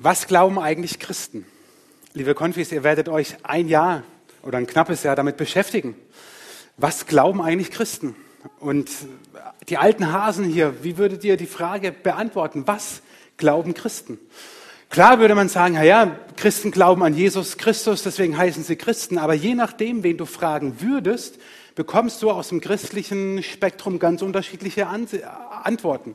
Was glauben eigentlich Christen? Liebe Konfis, ihr werdet euch ein Jahr oder ein knappes Jahr damit beschäftigen. Was glauben eigentlich Christen? Und die alten Hasen hier, wie würdet ihr die Frage beantworten? Was glauben Christen? Klar würde man sagen, ja, Christen glauben an Jesus Christus, deswegen heißen sie Christen. Aber je nachdem, wen du fragen würdest, bekommst du aus dem christlichen Spektrum ganz unterschiedliche Antworten.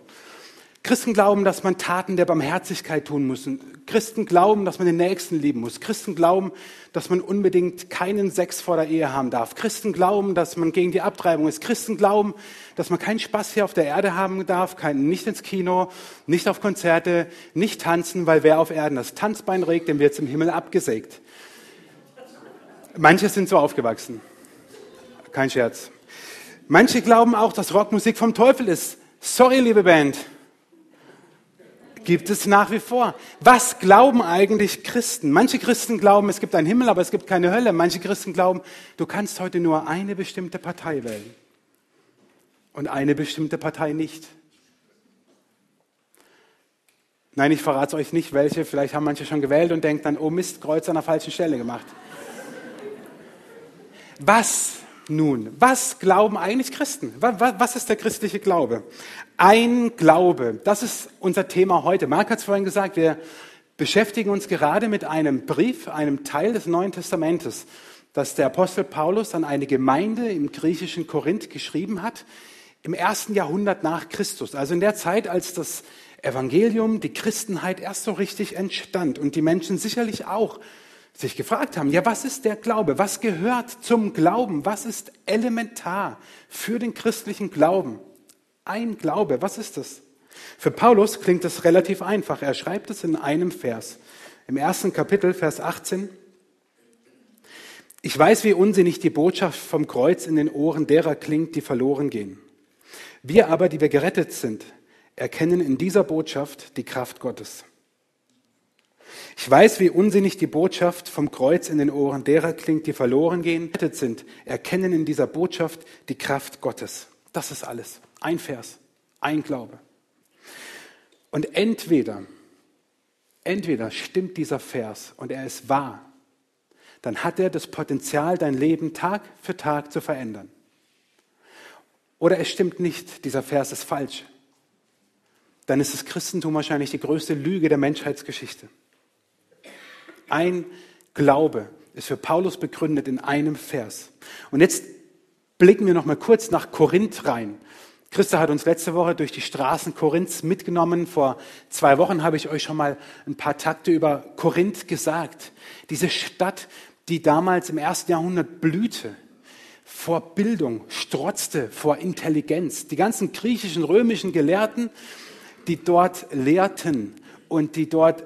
Christen glauben, dass man Taten der Barmherzigkeit tun muss. Christen glauben, dass man den Nächsten lieben muss. Christen glauben, dass man unbedingt keinen Sex vor der Ehe haben darf. Christen glauben, dass man gegen die Abtreibung ist. Christen glauben, dass man keinen Spaß hier auf der Erde haben darf, kein, nicht ins Kino, nicht auf Konzerte, nicht tanzen, weil wer auf Erden das Tanzbein regt, dem wird im Himmel abgesägt. Manche sind so aufgewachsen. Kein Scherz. Manche glauben auch, dass Rockmusik vom Teufel ist. Sorry, liebe Band gibt es nach wie vor. Was glauben eigentlich Christen? Manche Christen glauben, es gibt einen Himmel, aber es gibt keine Hölle. Manche Christen glauben, du kannst heute nur eine bestimmte Partei wählen und eine bestimmte Partei nicht. Nein, ich verrate euch nicht, welche. Vielleicht haben manche schon gewählt und denken dann, oh Mist, Kreuz an der falschen Stelle gemacht. Was nun? Was glauben eigentlich Christen? Was ist der christliche Glaube? Ein Glaube, das ist unser Thema heute. Marc hat es vorhin gesagt, wir beschäftigen uns gerade mit einem Brief, einem Teil des Neuen Testamentes, das der Apostel Paulus an eine Gemeinde im griechischen Korinth geschrieben hat, im ersten Jahrhundert nach Christus. Also in der Zeit, als das Evangelium, die Christenheit erst so richtig entstand und die Menschen sicherlich auch sich gefragt haben, ja, was ist der Glaube? Was gehört zum Glauben? Was ist elementar für den christlichen Glauben? Ein Glaube, was ist das? Für Paulus klingt das relativ einfach. Er schreibt es in einem Vers. Im ersten Kapitel, Vers 18. Ich weiß, wie unsinnig die Botschaft vom Kreuz in den Ohren derer klingt, die verloren gehen. Wir aber, die wir gerettet sind, erkennen in dieser Botschaft die Kraft Gottes. Ich weiß, wie unsinnig die Botschaft vom Kreuz in den Ohren derer klingt, die verloren gehen, gerettet sind, erkennen in dieser Botschaft die Kraft Gottes. Das ist alles. Ein Vers, ein Glaube. Und entweder, entweder stimmt dieser Vers und er ist wahr, dann hat er das Potenzial, dein Leben Tag für Tag zu verändern. Oder es stimmt nicht, dieser Vers ist falsch. Dann ist das Christentum wahrscheinlich die größte Lüge der Menschheitsgeschichte. Ein Glaube ist für Paulus begründet in einem Vers. Und jetzt blicken wir noch mal kurz nach Korinth rein. Christa hat uns letzte Woche durch die Straßen Korinths mitgenommen. Vor zwei Wochen habe ich euch schon mal ein paar Takte über Korinth gesagt. Diese Stadt, die damals im ersten Jahrhundert blühte, vor Bildung, strotzte vor Intelligenz. Die ganzen griechischen, römischen Gelehrten, die dort lehrten und die dort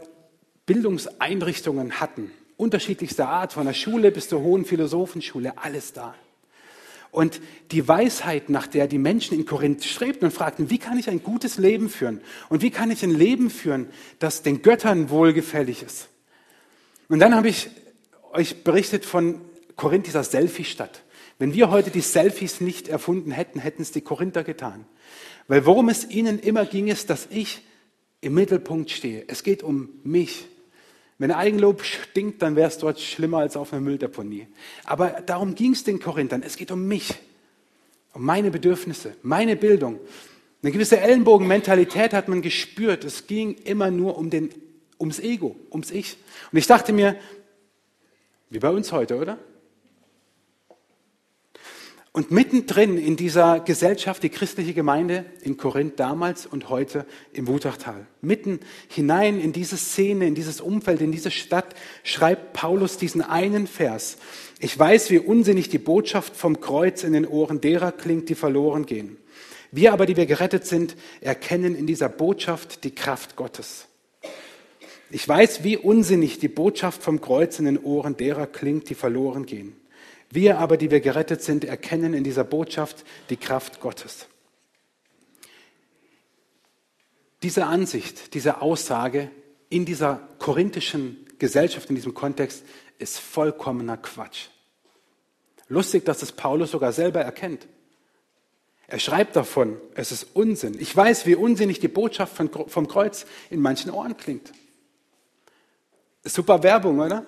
Bildungseinrichtungen hatten, unterschiedlichster Art, von der Schule bis zur hohen Philosophenschule, alles da. Und die Weisheit, nach der die Menschen in Korinth strebten und fragten, wie kann ich ein gutes Leben führen? Und wie kann ich ein Leben führen, das den Göttern wohlgefällig ist? Und dann habe ich euch berichtet von Korinth, dieser Selfie-Stadt. Wenn wir heute die Selfies nicht erfunden hätten, hätten es die Korinther getan. Weil worum es ihnen immer ging, ist, dass ich im Mittelpunkt stehe. Es geht um mich. Wenn Eigenlob stinkt, dann wäre es dort schlimmer als auf einer Mülldeponie. Aber darum ging es den Korinthern. Es geht um mich, um meine Bedürfnisse, meine Bildung. Eine gewisse Ellenbogenmentalität hat man gespürt. Es ging immer nur um den, ums Ego, ums Ich. Und ich dachte mir, wie bei uns heute, oder? Und mittendrin in dieser Gesellschaft, die christliche Gemeinde in Korinth damals und heute im Wutachtal, mitten hinein in diese Szene, in dieses Umfeld, in diese Stadt, schreibt Paulus diesen einen Vers. Ich weiß, wie unsinnig die Botschaft vom Kreuz in den Ohren derer klingt, die verloren gehen. Wir aber, die wir gerettet sind, erkennen in dieser Botschaft die Kraft Gottes. Ich weiß, wie unsinnig die Botschaft vom Kreuz in den Ohren derer klingt, die verloren gehen. Wir aber, die wir gerettet sind, erkennen in dieser Botschaft die Kraft Gottes. Diese Ansicht, diese Aussage in dieser korinthischen Gesellschaft, in diesem Kontext, ist vollkommener Quatsch. Lustig, dass es Paulus sogar selber erkennt. Er schreibt davon, es ist Unsinn. Ich weiß, wie unsinnig die Botschaft vom Kreuz in manchen Ohren klingt. Super Werbung, oder?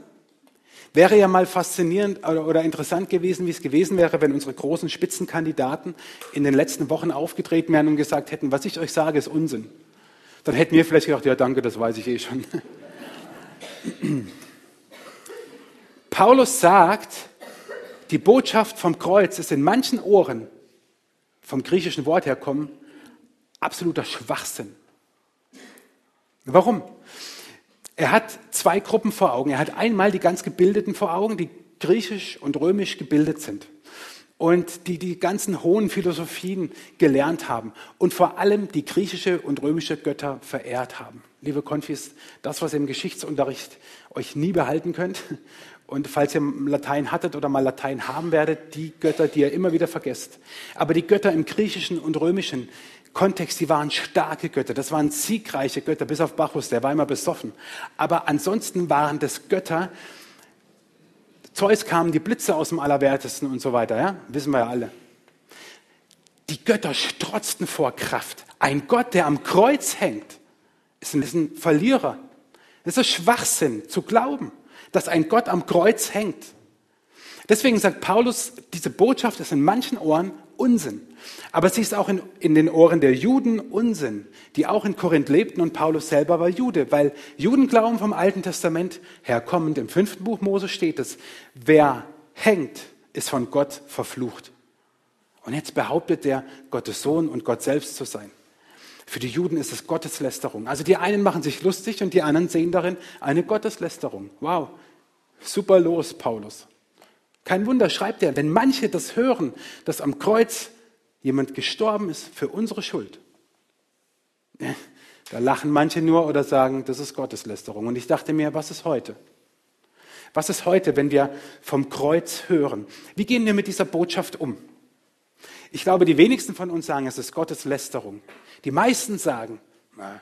Wäre ja mal faszinierend oder interessant gewesen, wie es gewesen wäre, wenn unsere großen Spitzenkandidaten in den letzten Wochen aufgetreten wären und gesagt hätten, was ich euch sage, ist Unsinn. Dann hätten wir vielleicht gedacht, ja danke, das weiß ich eh schon. Paulus sagt, die Botschaft vom Kreuz ist in manchen Ohren, vom griechischen Wort herkommen, absoluter Schwachsinn. Warum? Er hat zwei Gruppen vor Augen. Er hat einmal die ganz Gebildeten vor Augen, die griechisch und römisch gebildet sind und die die ganzen hohen Philosophien gelernt haben und vor allem die griechische und römische Götter verehrt haben. Liebe Konfis, das, was ihr im Geschichtsunterricht euch nie behalten könnt und falls ihr Latein hattet oder mal Latein haben werdet, die Götter, die ihr immer wieder vergesst. Aber die Götter im griechischen und römischen, Kontext, die waren starke Götter, das waren siegreiche Götter, bis auf Bacchus, der war immer besoffen. Aber ansonsten waren das Götter, Zeus kamen die Blitze aus dem Allerwertesten und so weiter, ja? wissen wir ja alle. Die Götter strotzten vor Kraft. Ein Gott, der am Kreuz hängt, ist ein, Verlierer. Es ist Schwachsinn zu glauben, dass ein Gott am Kreuz hängt. Deswegen sagt Paulus, diese Botschaft ist in manchen Ohren Unsinn. Aber sie ist auch in, in, den Ohren der Juden Unsinn, die auch in Korinth lebten und Paulus selber war Jude, weil Juden glauben vom Alten Testament herkommend. Im fünften Buch Mose steht es, wer hängt, ist von Gott verflucht. Und jetzt behauptet er, Gottes Sohn und Gott selbst zu sein. Für die Juden ist es Gotteslästerung. Also die einen machen sich lustig und die anderen sehen darin eine Gotteslästerung. Wow, super los, Paulus. Kein Wunder, schreibt er, wenn manche das hören, dass am Kreuz jemand gestorben ist für unsere Schuld. Da lachen manche nur oder sagen, das ist Gotteslästerung. Und ich dachte mir, was ist heute? Was ist heute, wenn wir vom Kreuz hören? Wie gehen wir mit dieser Botschaft um? Ich glaube, die wenigsten von uns sagen, es ist Gotteslästerung. Die meisten sagen, na,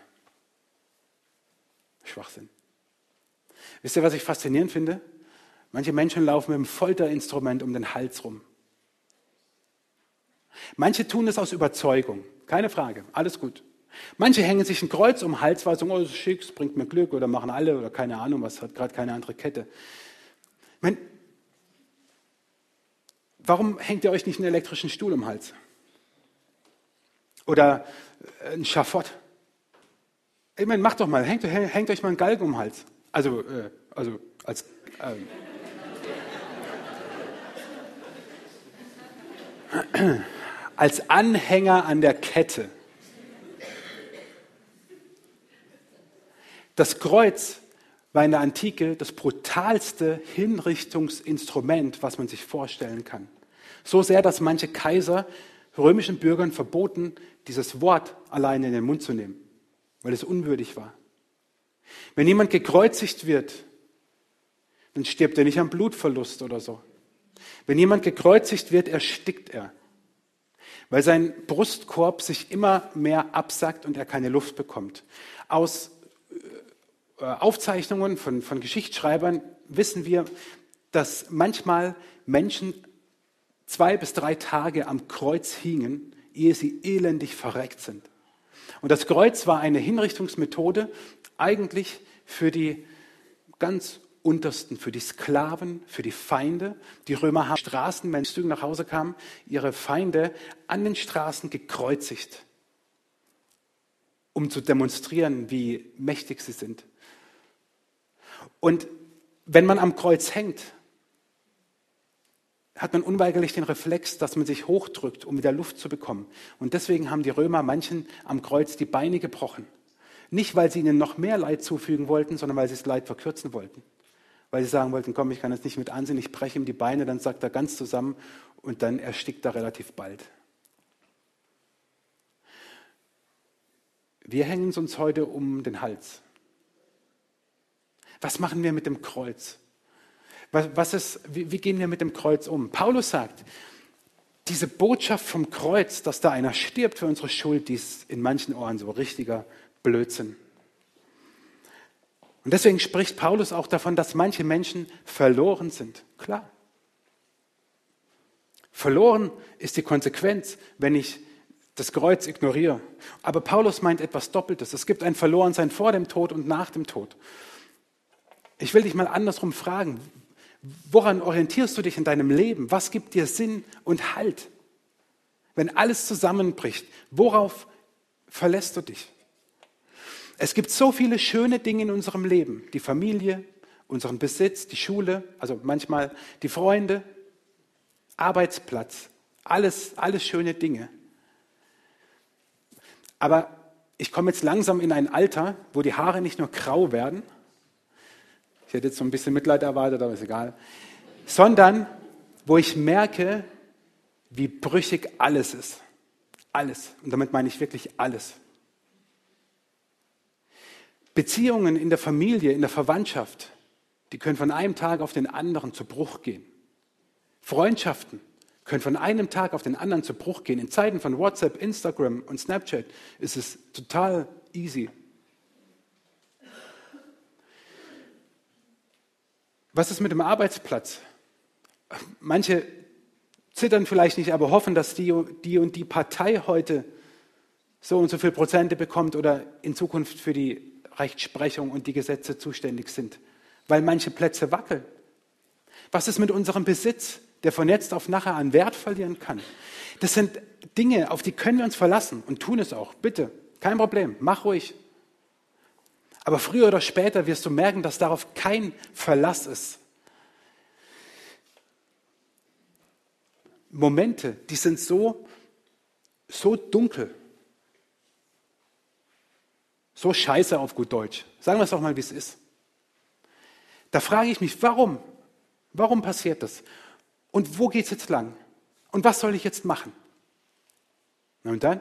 Schwachsinn. Wisst ihr, was ich faszinierend finde? Manche Menschen laufen mit einem Folterinstrument um den Hals rum. Manche tun es aus Überzeugung, keine Frage, alles gut. Manche hängen sich ein Kreuz um den Hals, weil sie sagen, oh, das ist schick, es bringt mir Glück oder machen alle oder keine Ahnung, was hat gerade keine andere Kette. Ich warum hängt ihr euch nicht einen elektrischen Stuhl um den Hals? Oder äh, ein Schafott? Ich meine, macht doch mal, hängt, hängt euch mal einen Galgen um den Hals. Also, äh, also als. Äh, als Anhänger an der Kette. Das Kreuz war in der Antike das brutalste Hinrichtungsinstrument, was man sich vorstellen kann. So sehr, dass manche Kaiser römischen Bürgern verboten, dieses Wort alleine in den Mund zu nehmen, weil es unwürdig war. Wenn jemand gekreuzigt wird, dann stirbt er nicht am Blutverlust oder so. Wenn jemand gekreuzigt wird, erstickt er, weil sein Brustkorb sich immer mehr absackt und er keine Luft bekommt. Aus äh, Aufzeichnungen von, von Geschichtsschreibern wissen wir, dass manchmal Menschen zwei bis drei Tage am Kreuz hingen, ehe sie elendig verreckt sind. Und das Kreuz war eine Hinrichtungsmethode eigentlich für die ganz Untersten, für die Sklaven, für die Feinde. Die Römer haben Straßen, wenn Zügen nach Hause kamen, ihre Feinde an den Straßen gekreuzigt, um zu demonstrieren, wie mächtig sie sind. Und wenn man am Kreuz hängt, hat man unweigerlich den Reflex, dass man sich hochdrückt, um wieder Luft zu bekommen. Und deswegen haben die Römer manchen am Kreuz die Beine gebrochen. Nicht, weil sie ihnen noch mehr Leid zufügen wollten, sondern weil sie das Leid verkürzen wollten weil sie sagen wollten, komm, ich kann das nicht mit ansehen, ich breche ihm die Beine, dann sagt er ganz zusammen und dann erstickt er relativ bald. Wir hängen es uns heute um den Hals. Was machen wir mit dem Kreuz? Was, was ist, wie, wie gehen wir mit dem Kreuz um? Paulus sagt, diese Botschaft vom Kreuz, dass da einer stirbt für unsere Schuld, die ist in manchen Ohren so richtiger Blödsinn. Und deswegen spricht Paulus auch davon, dass manche Menschen verloren sind. Klar. Verloren ist die Konsequenz, wenn ich das Kreuz ignoriere. Aber Paulus meint etwas Doppeltes. Es gibt ein Verlorensein vor dem Tod und nach dem Tod. Ich will dich mal andersrum fragen. Woran orientierst du dich in deinem Leben? Was gibt dir Sinn und Halt? Wenn alles zusammenbricht, worauf verlässt du dich? Es gibt so viele schöne Dinge in unserem Leben. Die Familie, unseren Besitz, die Schule, also manchmal die Freunde, Arbeitsplatz, alles, alles schöne Dinge. Aber ich komme jetzt langsam in ein Alter, wo die Haare nicht nur grau werden, ich hätte jetzt so ein bisschen Mitleid erwartet, aber ist egal, sondern wo ich merke, wie brüchig alles ist. Alles. Und damit meine ich wirklich alles. Beziehungen in der Familie, in der Verwandtschaft, die können von einem Tag auf den anderen zu Bruch gehen. Freundschaften können von einem Tag auf den anderen zu Bruch gehen. In Zeiten von WhatsApp, Instagram und Snapchat ist es total easy. Was ist mit dem Arbeitsplatz? Manche zittern vielleicht nicht, aber hoffen, dass die, die und die Partei heute so und so viele Prozente bekommt oder in Zukunft für die Rechtsprechung und die Gesetze zuständig sind, weil manche Plätze wackeln. Was ist mit unserem Besitz, der von jetzt auf nachher an Wert verlieren kann? Das sind Dinge, auf die können wir uns verlassen und tun es auch. Bitte, kein Problem, mach ruhig. Aber früher oder später wirst du merken, dass darauf kein Verlass ist. Momente, die sind so, so dunkel, so scheiße auf gut Deutsch. Sagen wir es doch mal, wie es ist. Da frage ich mich, warum? Warum passiert das? Und wo geht es jetzt lang? Und was soll ich jetzt machen? und dann?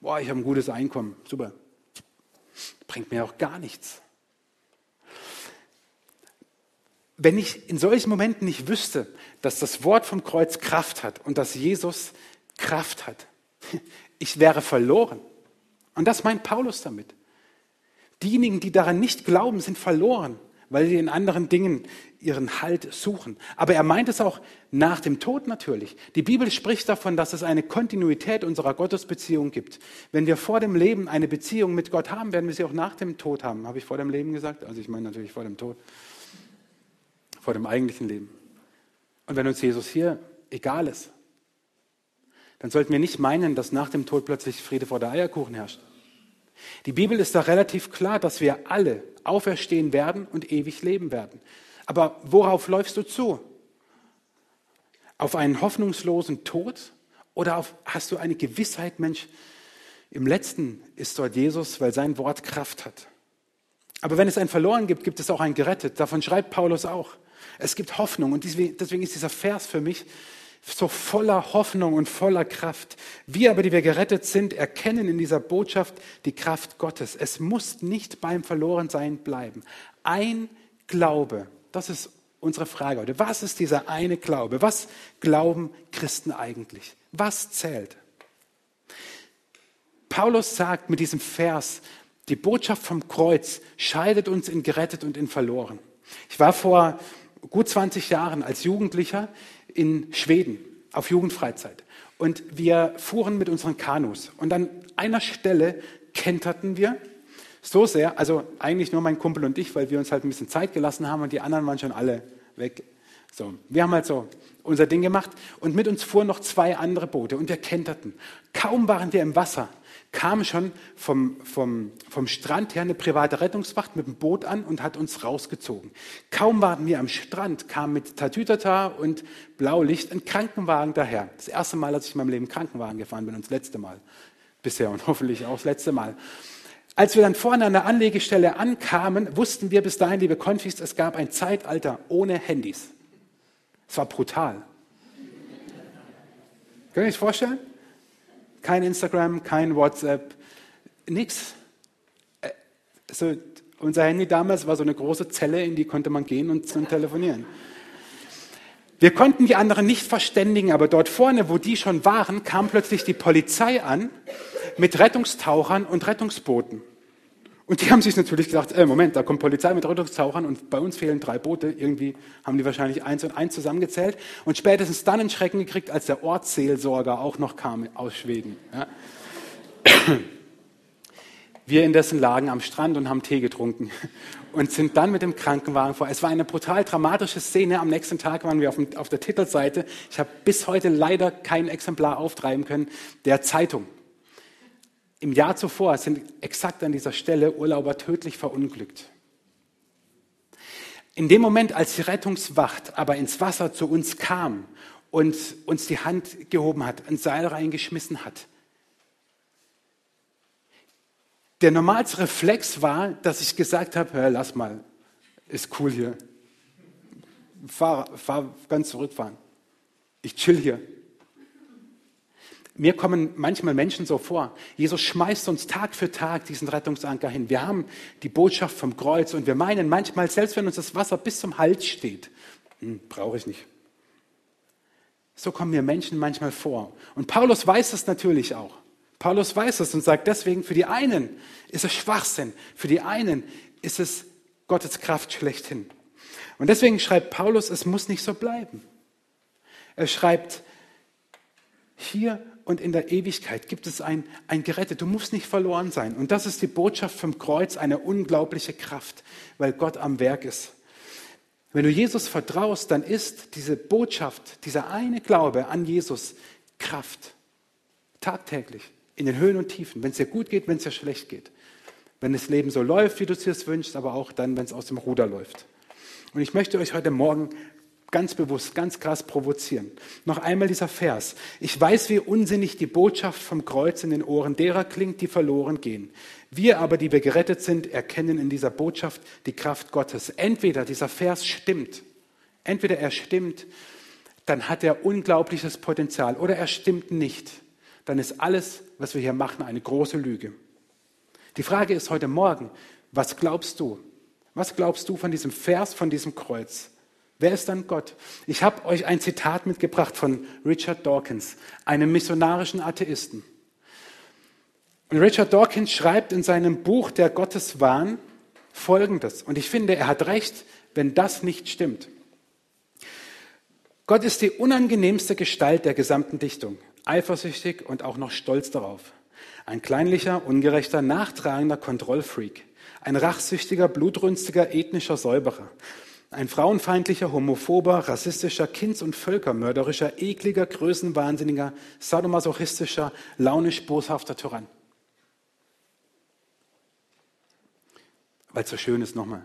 Boah, ich habe ein gutes Einkommen. Super. Bringt mir auch gar nichts. Wenn ich in solchen Momenten nicht wüsste, dass das Wort vom Kreuz Kraft hat und dass Jesus Kraft hat, ich wäre verloren. Und das meint Paulus damit. Diejenigen, die daran nicht glauben, sind verloren, weil sie in anderen Dingen ihren Halt suchen. Aber er meint es auch nach dem Tod natürlich. Die Bibel spricht davon, dass es eine Kontinuität unserer Gottesbeziehung gibt. Wenn wir vor dem Leben eine Beziehung mit Gott haben, werden wir sie auch nach dem Tod haben. Habe ich vor dem Leben gesagt? Also ich meine natürlich vor dem Tod. Vor dem eigentlichen Leben. Und wenn uns Jesus hier egal ist, dann sollten wir nicht meinen, dass nach dem Tod plötzlich Friede vor der Eierkuchen herrscht. Die Bibel ist da relativ klar, dass wir alle auferstehen werden und ewig leben werden. Aber worauf läufst du zu? Auf einen hoffnungslosen Tod? Oder auf, hast du eine Gewissheit, Mensch, im letzten ist dort Jesus, weil sein Wort Kraft hat. Aber wenn es einen verloren gibt, gibt es auch einen gerettet. Davon schreibt Paulus auch. Es gibt Hoffnung und deswegen ist dieser Vers für mich so voller Hoffnung und voller Kraft. Wir aber, die wir gerettet sind, erkennen in dieser Botschaft die Kraft Gottes. Es muss nicht beim Verlorensein bleiben. Ein Glaube, das ist unsere Frage heute. Was ist dieser eine Glaube? Was glauben Christen eigentlich? Was zählt? Paulus sagt mit diesem Vers, die Botschaft vom Kreuz scheidet uns in gerettet und in verloren. Ich war vor gut 20 Jahren als Jugendlicher in Schweden auf Jugendfreizeit. Und wir fuhren mit unseren Kanus. Und an einer Stelle kenterten wir so sehr, also eigentlich nur mein Kumpel und ich, weil wir uns halt ein bisschen Zeit gelassen haben und die anderen waren schon alle weg. So, wir haben halt so unser Ding gemacht und mit uns fuhren noch zwei andere Boote und wir kenterten. Kaum waren wir im Wasser, kam schon vom, vom, vom Strand her eine private Rettungswacht mit dem Boot an und hat uns rausgezogen. Kaum waren wir am Strand, kam mit Tatütata und Blaulicht ein Krankenwagen daher. Das erste Mal, als ich in meinem Leben Krankenwagen gefahren bin und das letzte Mal bisher und hoffentlich auch das letzte Mal. Als wir dann vorne an der Anlegestelle ankamen, wussten wir bis dahin, liebe Konfis, es gab ein Zeitalter ohne Handys. Es war brutal. Können Sie sich vorstellen? Kein Instagram, kein WhatsApp, nichts. Also unser Handy damals war so eine große Zelle, in die konnte man gehen und, und telefonieren. Wir konnten die anderen nicht verständigen, aber dort vorne, wo die schon waren, kam plötzlich die Polizei an mit Rettungstauchern und Rettungsbooten. Und die haben sich natürlich gedacht, äh, Moment, da kommt Polizei mit Rettungstauchern und bei uns fehlen drei Boote. Irgendwie haben die wahrscheinlich eins und eins zusammengezählt und spätestens dann einen Schrecken gekriegt, als der Ortsseelsorger auch noch kam aus Schweden. Ja. Wir indessen lagen am Strand und haben Tee getrunken und sind dann mit dem Krankenwagen vor. Es war eine brutal dramatische Szene. Am nächsten Tag waren wir auf, dem, auf der Titelseite. Ich habe bis heute leider kein Exemplar auftreiben können der Zeitung. Im Jahr zuvor sind exakt an dieser Stelle Urlauber tödlich verunglückt. In dem Moment, als die Rettungswacht aber ins Wasser zu uns kam und uns die Hand gehoben hat, ein Seil reingeschmissen hat, der normalste Reflex war, dass ich gesagt habe, lass mal, ist cool hier. Fahr, fahr ganz zurückfahren. Ich chill hier. Mir kommen manchmal Menschen so vor, Jesus schmeißt uns Tag für Tag diesen Rettungsanker hin. Wir haben die Botschaft vom Kreuz und wir meinen manchmal, selbst wenn uns das Wasser bis zum Hals steht, hm, brauche ich nicht. So kommen mir Menschen manchmal vor. Und Paulus weiß das natürlich auch. Paulus weiß es und sagt deswegen, für die einen ist es Schwachsinn, für die einen ist es Gottes Kraft schlechthin. Und deswegen schreibt Paulus, es muss nicht so bleiben. Er schreibt, hier und in der Ewigkeit gibt es ein, ein Gerettet. Du musst nicht verloren sein. Und das ist die Botschaft vom Kreuz, eine unglaubliche Kraft, weil Gott am Werk ist. Wenn du Jesus vertraust, dann ist diese Botschaft, dieser eine Glaube an Jesus Kraft. Tagtäglich in den Höhen und Tiefen, wenn es dir gut geht, wenn es dir schlecht geht. Wenn das Leben so läuft, wie du es dir wünschst, aber auch dann, wenn es aus dem Ruder läuft. Und ich möchte euch heute Morgen ganz bewusst, ganz krass provozieren. Noch einmal dieser Vers. Ich weiß, wie unsinnig die Botschaft vom Kreuz in den Ohren derer klingt, die verloren gehen. Wir aber, die wir gerettet sind, erkennen in dieser Botschaft die Kraft Gottes. Entweder dieser Vers stimmt, entweder er stimmt, dann hat er unglaubliches Potenzial, oder er stimmt nicht dann ist alles, was wir hier machen, eine große Lüge. Die Frage ist heute Morgen, was glaubst du? Was glaubst du von diesem Vers, von diesem Kreuz? Wer ist dann Gott? Ich habe euch ein Zitat mitgebracht von Richard Dawkins, einem missionarischen Atheisten. Und Richard Dawkins schreibt in seinem Buch Der Gotteswahn Folgendes. Und ich finde, er hat recht, wenn das nicht stimmt. Gott ist die unangenehmste Gestalt der gesamten Dichtung eifersüchtig und auch noch stolz darauf. Ein kleinlicher, ungerechter, nachtragender Kontrollfreak. Ein rachsüchtiger, blutrünstiger, ethnischer Säuberer. Ein frauenfeindlicher, homophober, rassistischer, kinds- und völkermörderischer, ekliger, größenwahnsinniger, sadomasochistischer, launisch boshafter Tyrann. Weil es so schön ist nochmal.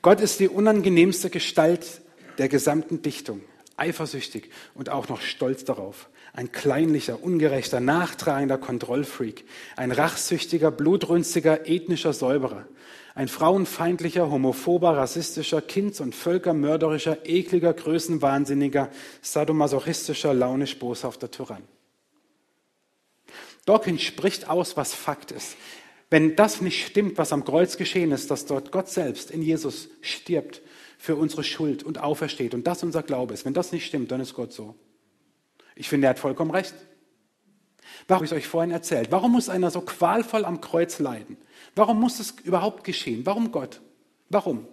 Gott ist die unangenehmste Gestalt der gesamten Dichtung eifersüchtig und auch noch stolz darauf. Ein kleinlicher, ungerechter, nachtragender Kontrollfreak, ein rachsüchtiger, blutrünstiger, ethnischer Säuberer, ein frauenfeindlicher, homophober, rassistischer, kinds- und völkermörderischer, ekliger, größenwahnsinniger, sadomasochistischer, launisch boshafter Tyrann. Dawkins spricht aus, was Fakt ist. Wenn das nicht stimmt, was am Kreuz geschehen ist, dass dort Gott selbst in Jesus stirbt für unsere Schuld und aufersteht und das unser Glaube ist, wenn das nicht stimmt, dann ist Gott so. Ich finde, er hat vollkommen recht. Warum habe ich euch vorhin erzählt? Warum muss einer so qualvoll am Kreuz leiden? Warum muss es überhaupt geschehen? Warum Gott? Warum?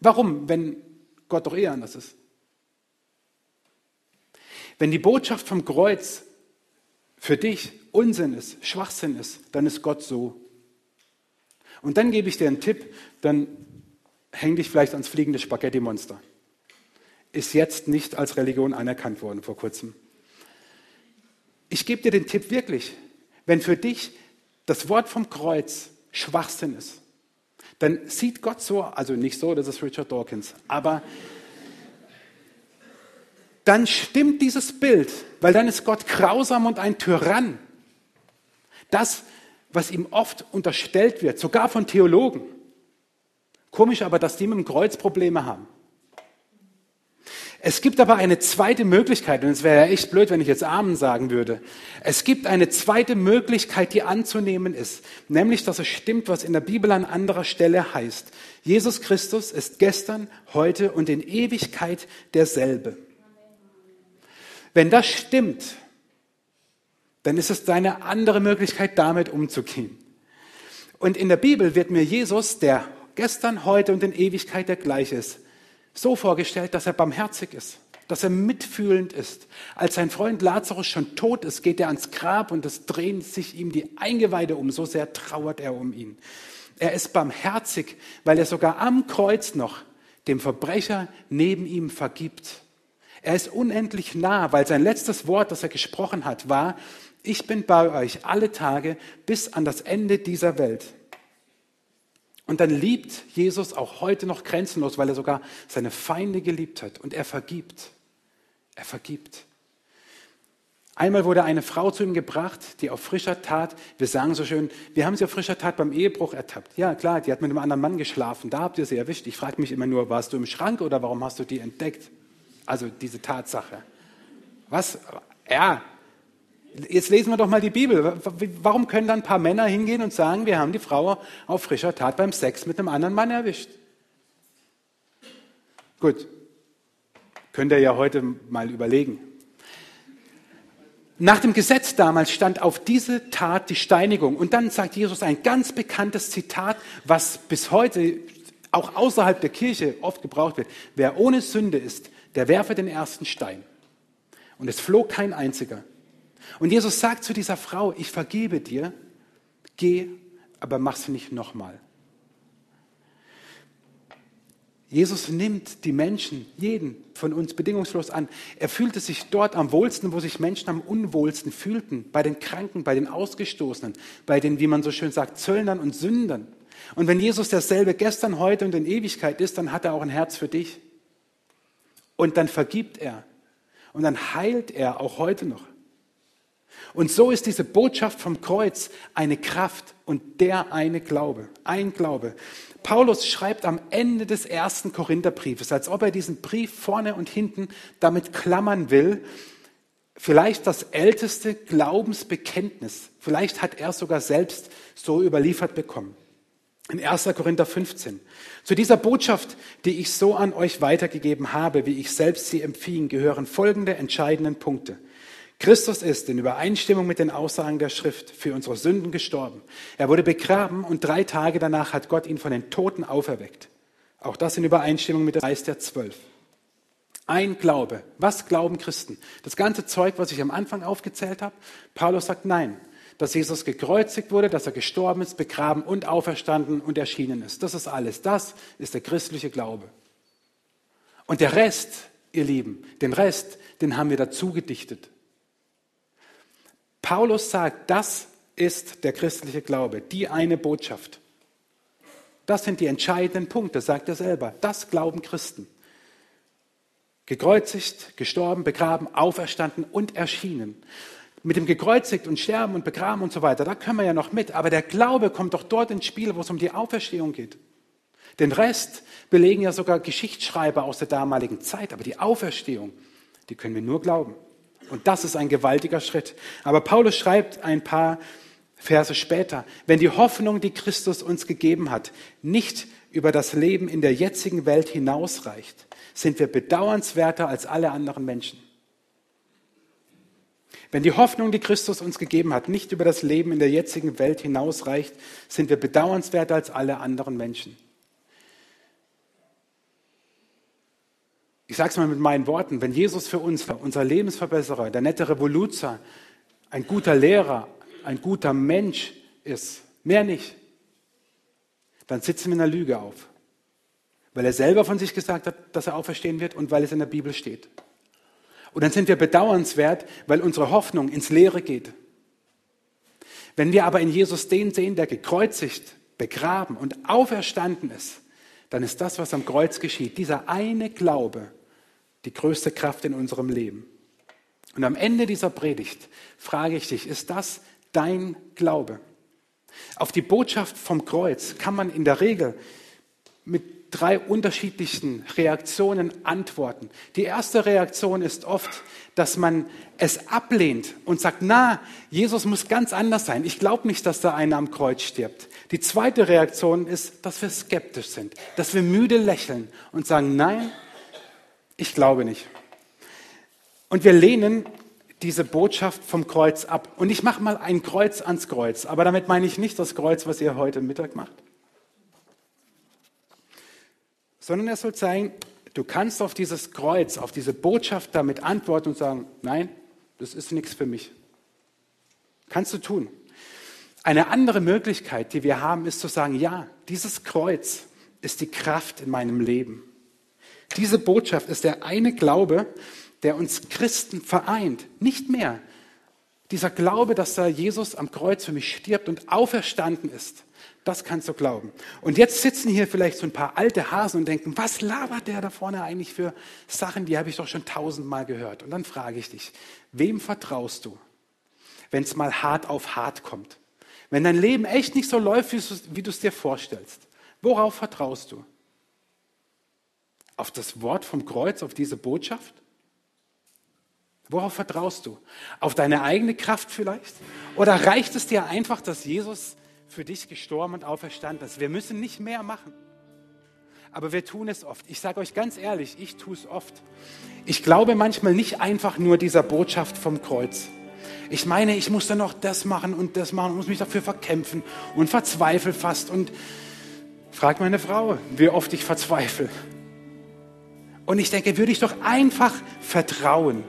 Warum, wenn Gott doch eher anders ist? Wenn die Botschaft vom Kreuz für dich Unsinn ist, Schwachsinn ist, dann ist Gott so. Und dann gebe ich dir einen Tipp, dann häng dich vielleicht ans fliegende Spaghetti-Monster. Ist jetzt nicht als Religion anerkannt worden vor kurzem. Ich gebe dir den Tipp wirklich, wenn für dich das Wort vom Kreuz Schwachsinn ist, dann sieht Gott so, also nicht so, das ist Richard Dawkins, aber dann stimmt dieses Bild, weil dann ist Gott grausam und ein Tyrann. Das, was ihm oft unterstellt wird, sogar von Theologen, Komisch aber, dass die mit dem Kreuz Probleme haben. Es gibt aber eine zweite Möglichkeit, und es wäre ja echt blöd, wenn ich jetzt Amen sagen würde. Es gibt eine zweite Möglichkeit, die anzunehmen ist, nämlich, dass es stimmt, was in der Bibel an anderer Stelle heißt. Jesus Christus ist gestern, heute und in Ewigkeit derselbe. Wenn das stimmt, dann ist es deine andere Möglichkeit, damit umzugehen. Und in der Bibel wird mir Jesus, der gestern, heute und in Ewigkeit der gleiche ist. So vorgestellt, dass er barmherzig ist, dass er mitfühlend ist. Als sein Freund Lazarus schon tot ist, geht er ans Grab und es drehen sich ihm die Eingeweide um, so sehr trauert er um ihn. Er ist barmherzig, weil er sogar am Kreuz noch dem Verbrecher neben ihm vergibt. Er ist unendlich nah, weil sein letztes Wort, das er gesprochen hat, war, ich bin bei euch alle Tage bis an das Ende dieser Welt. Und dann liebt Jesus auch heute noch grenzenlos, weil er sogar seine Feinde geliebt hat und er vergibt. Er vergibt. Einmal wurde eine Frau zu ihm gebracht, die auf frischer Tat, wir sagen so schön, wir haben sie auf frischer Tat beim Ehebruch ertappt. Ja, klar, die hat mit einem anderen Mann geschlafen, da habt ihr sie erwischt. Ich frage mich immer nur, warst du im Schrank oder warum hast du die entdeckt? Also diese Tatsache. Was? Ja, jetzt lesen wir doch mal die Bibel. Warum können dann ein paar Männer hingehen und sagen, wir haben die Frau auf frischer Tat beim Sex mit einem anderen Mann erwischt? Gut, könnt ihr ja heute mal überlegen. Nach dem Gesetz damals stand auf diese Tat die Steinigung. Und dann sagt Jesus ein ganz bekanntes Zitat, was bis heute auch außerhalb der Kirche oft gebraucht wird. Wer ohne Sünde ist, der werfe den ersten Stein. Und es flog kein einziger. Und Jesus sagt zu dieser Frau, ich vergebe dir, geh, aber mach's nicht nochmal. Jesus nimmt die Menschen, jeden von uns bedingungslos an. Er fühlte sich dort am wohlsten, wo sich Menschen am unwohlsten fühlten, bei den Kranken, bei den Ausgestoßenen, bei den, wie man so schön sagt, Zöllnern und Sündern. Und wenn Jesus derselbe gestern, heute und in Ewigkeit ist, dann hat er auch ein Herz für dich. Und dann vergibt er. Und dann heilt er auch heute noch. Und so ist diese Botschaft vom Kreuz eine Kraft und der eine Glaube, ein Glaube. Paulus schreibt am Ende des ersten Korintherbriefes, als ob er diesen Brief vorne und hinten damit klammern will, vielleicht das älteste Glaubensbekenntnis. Vielleicht hat er sogar selbst so überliefert bekommen. In 1. Korinther 15. Zu dieser Botschaft, die ich so an euch weitergegeben habe, wie ich selbst sie empfing, gehören folgende entscheidenden Punkte. Christus ist in Übereinstimmung mit den Aussagen der Schrift für unsere Sünden gestorben. Er wurde begraben und drei Tage danach hat Gott ihn von den Toten auferweckt. Auch das in Übereinstimmung mit dem Geist der Zwölf. Ein Glaube. Was glauben Christen? Das ganze Zeug, was ich am Anfang aufgezählt habe? Paulus sagt nein. Dass Jesus gekreuzigt wurde, dass er gestorben ist, begraben und auferstanden und erschienen ist. Das ist alles. Das ist der christliche Glaube. Und der Rest, ihr Lieben, den Rest, den haben wir dazu gedichtet. Paulus sagt, das ist der christliche Glaube, die eine Botschaft. Das sind die entscheidenden Punkte, sagt er selber. Das glauben Christen. Gekreuzigt, gestorben, begraben, auferstanden und erschienen. Mit dem gekreuzigt und sterben und begraben und so weiter, da können wir ja noch mit. Aber der Glaube kommt doch dort ins Spiel, wo es um die Auferstehung geht. Den Rest belegen ja sogar Geschichtsschreiber aus der damaligen Zeit. Aber die Auferstehung, die können wir nur glauben. Und das ist ein gewaltiger Schritt. Aber Paulus schreibt ein paar Verse später, wenn die Hoffnung, die Christus uns gegeben hat, nicht über das Leben in der jetzigen Welt hinausreicht, sind wir bedauernswerter als alle anderen Menschen. Wenn die Hoffnung, die Christus uns gegeben hat, nicht über das Leben in der jetzigen Welt hinausreicht, sind wir bedauernswerter als alle anderen Menschen. Ich sage es mal mit meinen Worten, wenn Jesus für uns, unser Lebensverbesserer, der nette Revoluzer, ein guter Lehrer, ein guter Mensch ist, mehr nicht, dann sitzen wir in der Lüge auf. Weil er selber von sich gesagt hat, dass er auferstehen wird und weil es in der Bibel steht. Und dann sind wir bedauernswert, weil unsere Hoffnung ins Leere geht. Wenn wir aber in Jesus den sehen, der gekreuzigt, begraben und auferstanden ist, dann ist das, was am Kreuz geschieht, dieser eine Glaube, die größte Kraft in unserem Leben. Und am Ende dieser Predigt frage ich dich, ist das dein Glaube? Auf die Botschaft vom Kreuz kann man in der Regel mit drei unterschiedlichen Reaktionen antworten. Die erste Reaktion ist oft, dass man es ablehnt und sagt, na, Jesus muss ganz anders sein. Ich glaube nicht, dass da einer am Kreuz stirbt. Die zweite Reaktion ist, dass wir skeptisch sind, dass wir müde lächeln und sagen, nein, ich glaube nicht. Und wir lehnen diese Botschaft vom Kreuz ab. Und ich mache mal ein Kreuz ans Kreuz. Aber damit meine ich nicht das Kreuz, was ihr heute Mittag macht. Sondern er soll zeigen, Du kannst auf dieses Kreuz, auf diese Botschaft damit antworten und sagen, nein, das ist nichts für mich. Kannst du tun. Eine andere Möglichkeit, die wir haben, ist zu sagen, ja, dieses Kreuz ist die Kraft in meinem Leben. Diese Botschaft ist der eine Glaube, der uns Christen vereint, nicht mehr. Dieser Glaube, dass da Jesus am Kreuz für mich stirbt und auferstanden ist, das kannst du glauben. Und jetzt sitzen hier vielleicht so ein paar alte Hasen und denken, was labert der da vorne eigentlich für Sachen, die habe ich doch schon tausendmal gehört. Und dann frage ich dich, wem vertraust du, wenn es mal hart auf hart kommt? Wenn dein Leben echt nicht so läuft, wie du es dir vorstellst, worauf vertraust du? Auf das Wort vom Kreuz, auf diese Botschaft? Worauf vertraust du? Auf deine eigene Kraft vielleicht? Oder reicht es dir einfach, dass Jesus für dich gestorben und auferstanden ist? Wir müssen nicht mehr machen. Aber wir tun es oft. Ich sage euch ganz ehrlich, ich tue es oft. Ich glaube manchmal nicht einfach nur dieser Botschaft vom Kreuz. Ich meine, ich muss dann noch das machen und das machen, muss mich dafür verkämpfen und verzweifle fast. Und frag meine Frau, wie oft ich verzweifle. Und ich denke, würde ich doch einfach vertrauen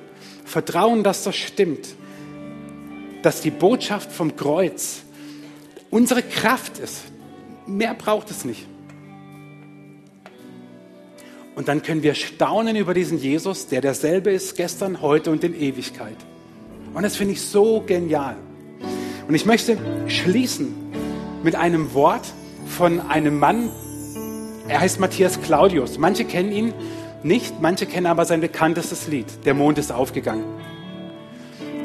Vertrauen, dass das stimmt. Dass die Botschaft vom Kreuz unsere Kraft ist. Mehr braucht es nicht. Und dann können wir staunen über diesen Jesus, der derselbe ist gestern, heute und in Ewigkeit. Und das finde ich so genial. Und ich möchte schließen mit einem Wort von einem Mann, er heißt Matthias Claudius. Manche kennen ihn nicht, manche kennen aber sein bekanntestes Lied, Der Mond ist aufgegangen.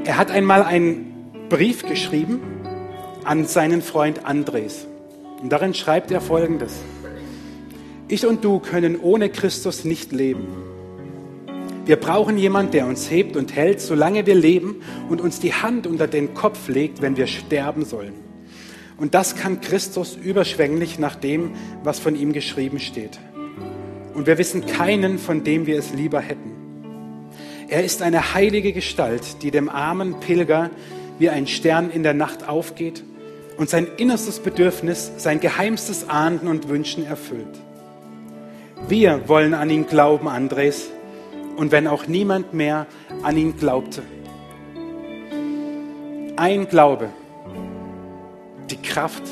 Er hat einmal einen Brief geschrieben an seinen Freund Andres. Und darin schreibt er folgendes. Ich und du können ohne Christus nicht leben. Wir brauchen jemanden, der uns hebt und hält, solange wir leben und uns die Hand unter den Kopf legt, wenn wir sterben sollen. Und das kann Christus überschwänglich nach dem, was von ihm geschrieben steht und wir wissen keinen, von dem wir es lieber hätten. Er ist eine heilige Gestalt, die dem armen Pilger wie ein Stern in der Nacht aufgeht und sein innerstes Bedürfnis, sein geheimstes Ahnden und Wünschen erfüllt. Wir wollen an ihn glauben, Andres, und wenn auch niemand mehr an ihn glaubte. Ein Glaube, die Kraft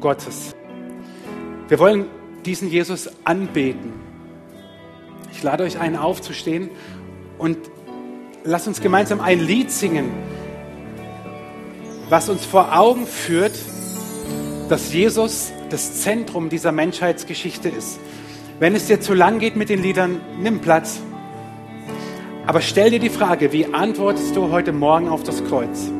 Gottes. Wir wollen diesen Jesus anbeten. Ich lade euch ein, aufzustehen und lasst uns gemeinsam ein Lied singen, was uns vor Augen führt, dass Jesus das Zentrum dieser Menschheitsgeschichte ist. Wenn es dir zu lang geht mit den Liedern, nimm Platz. Aber stell dir die Frage, wie antwortest du heute Morgen auf das Kreuz?